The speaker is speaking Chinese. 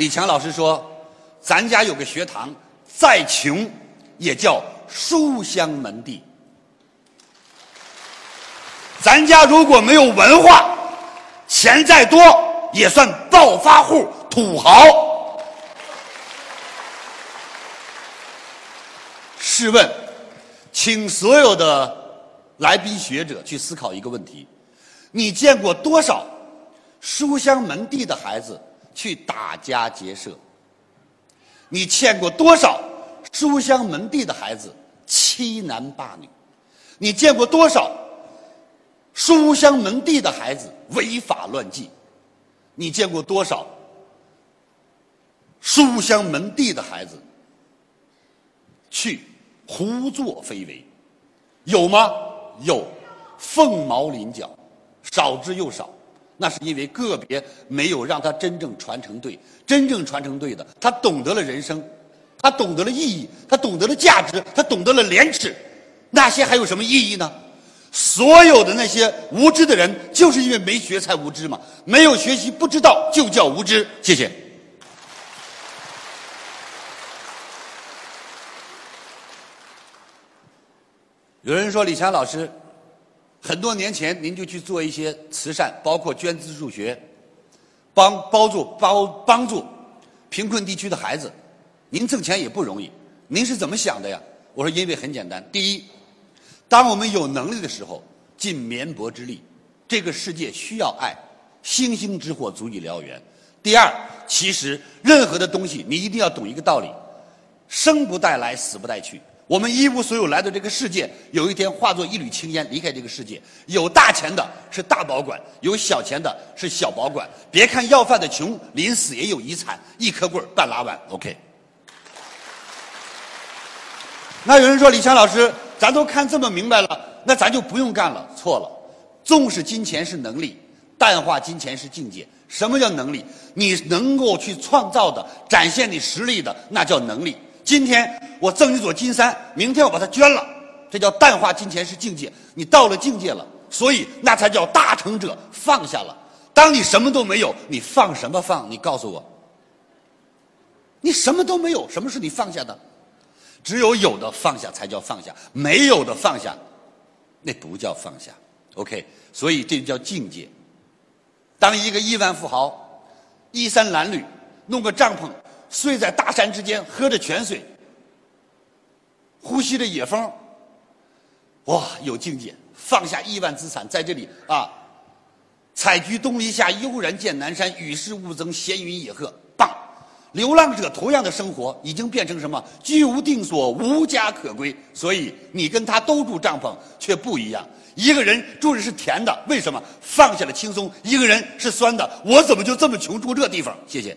李强老师说：“咱家有个学堂，再穷也叫书香门第。咱家如果没有文化，钱再多也算暴发户、土豪。试问，请所有的来宾学者去思考一个问题：你见过多少书香门第的孩子去打家劫舍？你见过多少书香门第的孩子欺男霸女？你见过多少书香门第的孩子违法乱纪？你见过多少书香门第的孩子去胡作非为？有吗？有，凤毛麟角，少之又少。那是因为个别没有让他真正传承对，真正传承对的，他懂得了人生，他懂得了意义，他懂得了价值，他懂得了廉耻，那些还有什么意义呢？所有的那些无知的人，就是因为没学才无知嘛。没有学习，不知道就叫无知。谢谢。有人说李强老师，很多年前您就去做一些慈善，包括捐资助学，帮帮助帮帮助贫困地区的孩子。您挣钱也不容易，您是怎么想的呀？我说，因为很简单，第一。当我们有能力的时候，尽绵薄之力。这个世界需要爱，星星之火足以燎原。第二，其实任何的东西，你一定要懂一个道理：生不带来，死不带去。我们一无所有来到这个世界，有一天化作一缕青烟离开这个世界。有大钱的是大保管，有小钱的是小保管。别看要饭的穷，临死也有遗产，一颗棍半拉碗。OK。那有人说李强老师。咱都看这么明白了，那咱就不用干了。错了，重视金钱是能力，淡化金钱是境界。什么叫能力？你能够去创造的、展现你实力的，那叫能力。今天我赠你座金山，明天我把它捐了，这叫淡化金钱是境界。你到了境界了，所以那才叫大成者放下了。当你什么都没有，你放什么放？你告诉我，你什么都没有，什么是你放下的？只有有的放下才叫放下，没有的放下，那不叫放下。OK，所以这叫境界。当一个亿万富豪衣衫褴褛，弄个帐篷睡在大山之间，喝着泉水，呼吸着野风，哇，有境界，放下亿万资产在这里啊，采菊东篱下，悠然见南山，与世无争，闲云野鹤。棒流浪者同样的生活已经变成什么？居无定所，无家可归。所以你跟他都住帐篷，却不一样。一个人住的是甜的，为什么？放下了轻松。一个人是酸的，我怎么就这么穷住这地方？谢谢。